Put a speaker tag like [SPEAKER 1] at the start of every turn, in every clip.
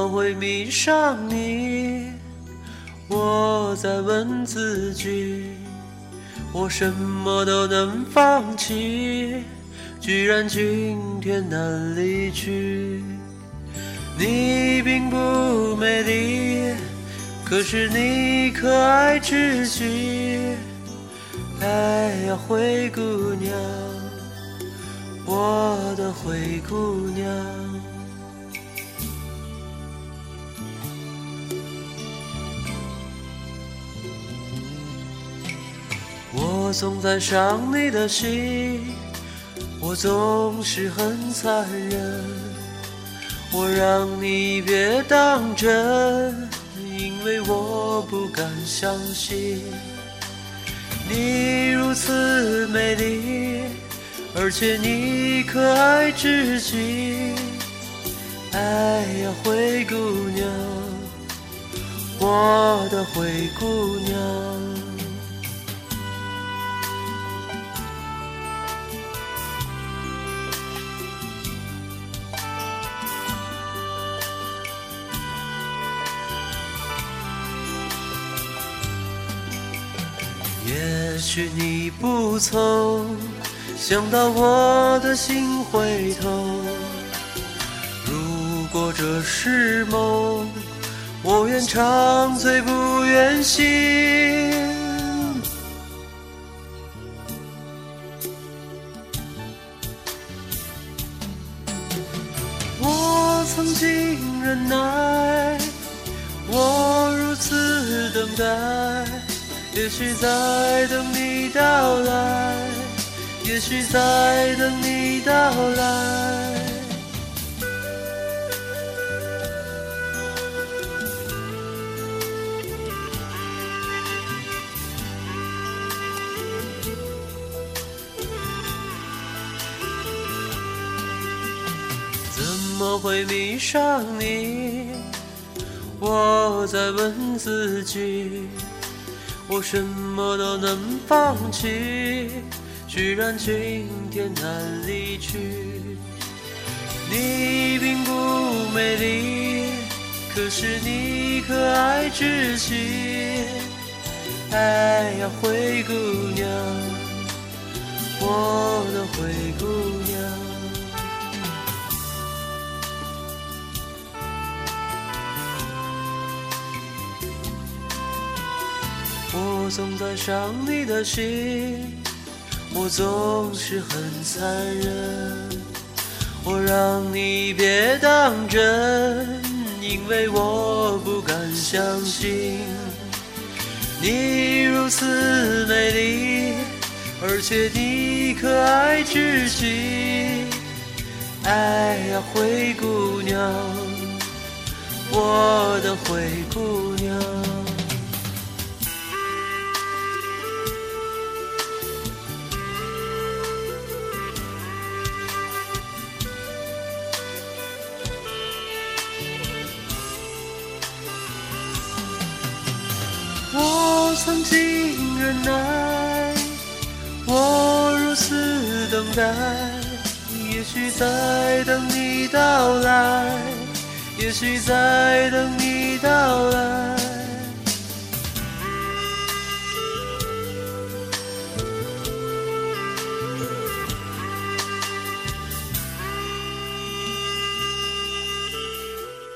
[SPEAKER 1] 么会迷上你？我在问自己。我什么都能放弃，居然今天难离去。你并不美丽，可是你可爱至极。哎呀，灰姑娘，我的灰姑娘。我总在伤你的心，我总是很残忍。我让你别当真，因为我不敢相信你如此美丽，而且你可爱至极。哎呀，灰姑娘，我的灰姑娘。许你不曾想到我的心会痛，如果这是梦，我愿长醉不愿醒。我曾经忍耐，我如此等待。也许在等你到来，也许在等你到来。怎么会迷上你？我在问自己。我什么都能放弃，居然今天难离去。你并不美丽，可是你可爱至极。哎呀，灰姑娘，我的灰姑娘。总在伤你的心，我总是很残忍。我让你别当真，因为我不敢相信你如此美丽，而且你可爱至极。哎呀，灰姑娘，我的灰姑娘。忍耐，我如此等待，也许在等你到来，也许在等你到来。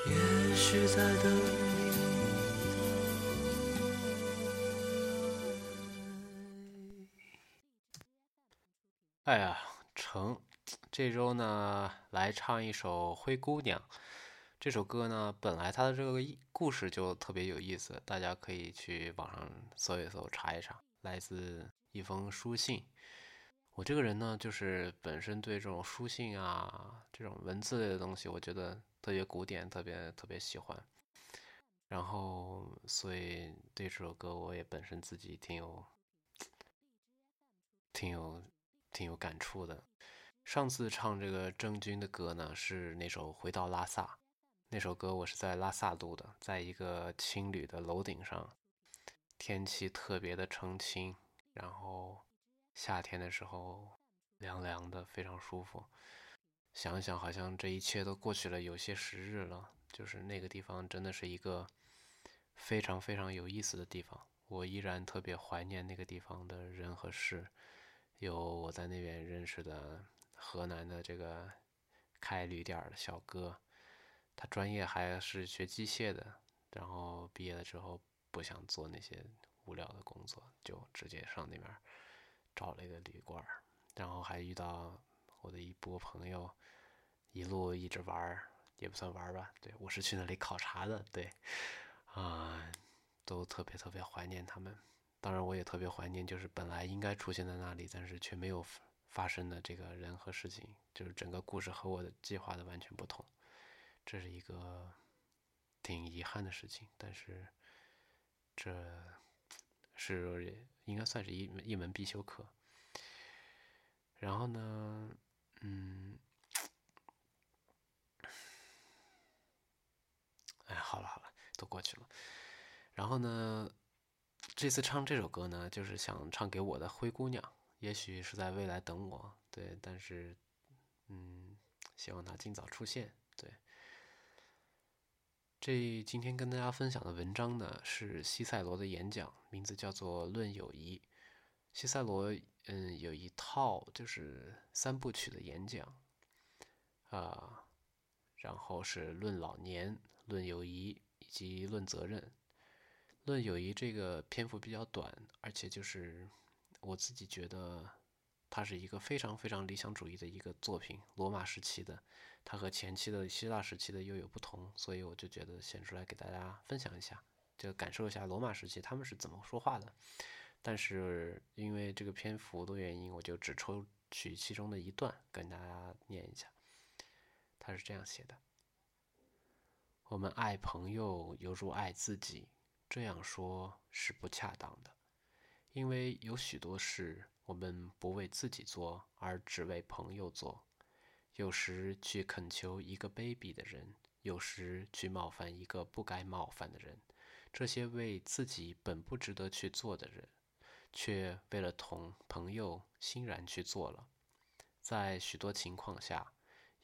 [SPEAKER 1] 也许在等。
[SPEAKER 2] 哎呀，成，这周呢来唱一首《灰姑娘》。这首歌呢，本来它的这个故事就特别有意思，大家可以去网上搜一搜，查一查。来自一封书信。我这个人呢，就是本身对这种书信啊，这种文字类的东西，我觉得特别古典，特别特别喜欢。然后，所以对这首歌，我也本身自己挺有，挺有。挺有感触的。上次唱这个郑钧的歌呢，是那首《回到拉萨》。那首歌我是在拉萨录的，在一个青旅的楼顶上，天气特别的澄清，然后夏天的时候凉凉的，非常舒服。想想好像这一切都过去了有些时日了，就是那个地方真的是一个非常非常有意思的地方。我依然特别怀念那个地方的人和事，有我在那边认识的河南的这个开旅店的小哥，他专业还是学机械的，然后毕业了之后不想做那些无聊的工作，就直接上那边找了一个旅馆，然后还遇到我的一波朋友，一路一直玩也不算玩吧，对我是去那里考察的，对，啊。都特别特别怀念他们，当然我也特别怀念，就是本来应该出现在那里，但是却没有发生的这个人和事情，就是整个故事和我的计划的完全不同，这是一个挺遗憾的事情，但是这是应该算是一一门必修课。然后呢，嗯，哎，好了好了，都过去了。然后呢，这次唱这首歌呢，就是想唱给我的灰姑娘。也许是在未来等我，对，但是，嗯，希望她尽早出现。对，这今天跟大家分享的文章呢，是西塞罗的演讲，名字叫做《论友谊》。西塞罗，嗯，有一套就是三部曲的演讲，啊，然后是论老年、论友谊以及论责任。论友谊这个篇幅比较短，而且就是我自己觉得它是一个非常非常理想主义的一个作品，罗马时期的，它和前期的希腊时期的又有不同，所以我就觉得选出来给大家分享一下，就感受一下罗马时期他们是怎么说话的。但是因为这个篇幅的原因，我就只抽取其中的一段跟大家念一下。他是这样写的：我们爱朋友犹如爱自己。这样说是不恰当的，因为有许多事我们不为自己做，而只为朋友做。有时去恳求一个卑鄙的人，有时去冒犯一个不该冒犯的人。这些为自己本不值得去做的人，却为了同朋友欣然去做了。在许多情况下，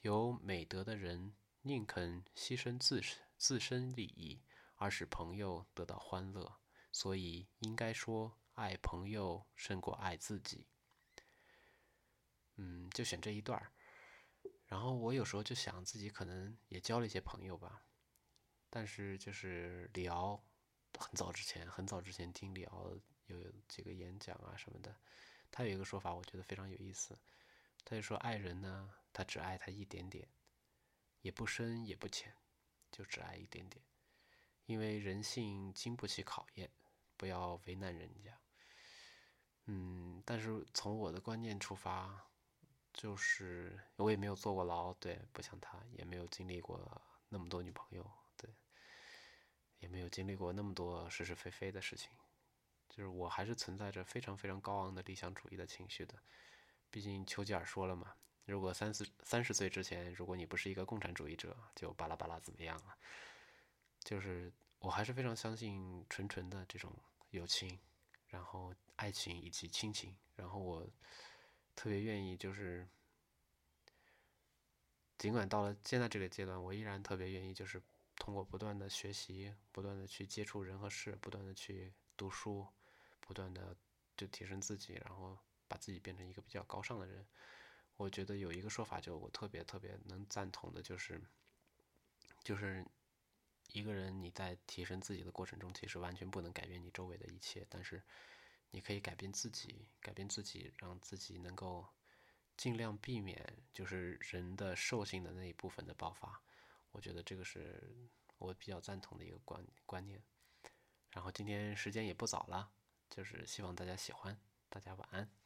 [SPEAKER 2] 有美德的人宁肯牺牲自自身利益。而使朋友得到欢乐，所以应该说爱朋友胜过爱自己。嗯，就选这一段儿。然后我有时候就想自己可能也交了一些朋友吧，但是就是李敖，很早之前，很早之前听李敖有几个演讲啊什么的，他有一个说法，我觉得非常有意思。他就说爱人呢，他只爱他一点点，也不深也不浅，就只爱一点点。因为人性经不起考验，不要为难人家。嗯，但是从我的观念出发，就是我也没有坐过牢，对，不像他，也没有经历过那么多女朋友，对，也没有经历过那么多是是非非的事情。就是我还是存在着非常非常高昂的理想主义的情绪的。毕竟丘吉尔说了嘛，如果三十三十岁之前，如果你不是一个共产主义者，就巴拉巴拉怎么样了。就是我还是非常相信纯纯的这种友情，然后爱情以及亲情，然后我特别愿意，就是尽管到了现在这个阶段，我依然特别愿意，就是通过不断的学习，不断的去接触人和事，不断的去读书，不断的就提升自己，然后把自己变成一个比较高尚的人。我觉得有一个说法，就我特别特别能赞同的，就是就是。一个人你在提升自己的过程中，其实完全不能改变你周围的一切，但是你可以改变自己，改变自己，让自己能够尽量避免就是人的兽性的那一部分的爆发。我觉得这个是我比较赞同的一个观观念。然后今天时间也不早了，就是希望大家喜欢，大家晚安。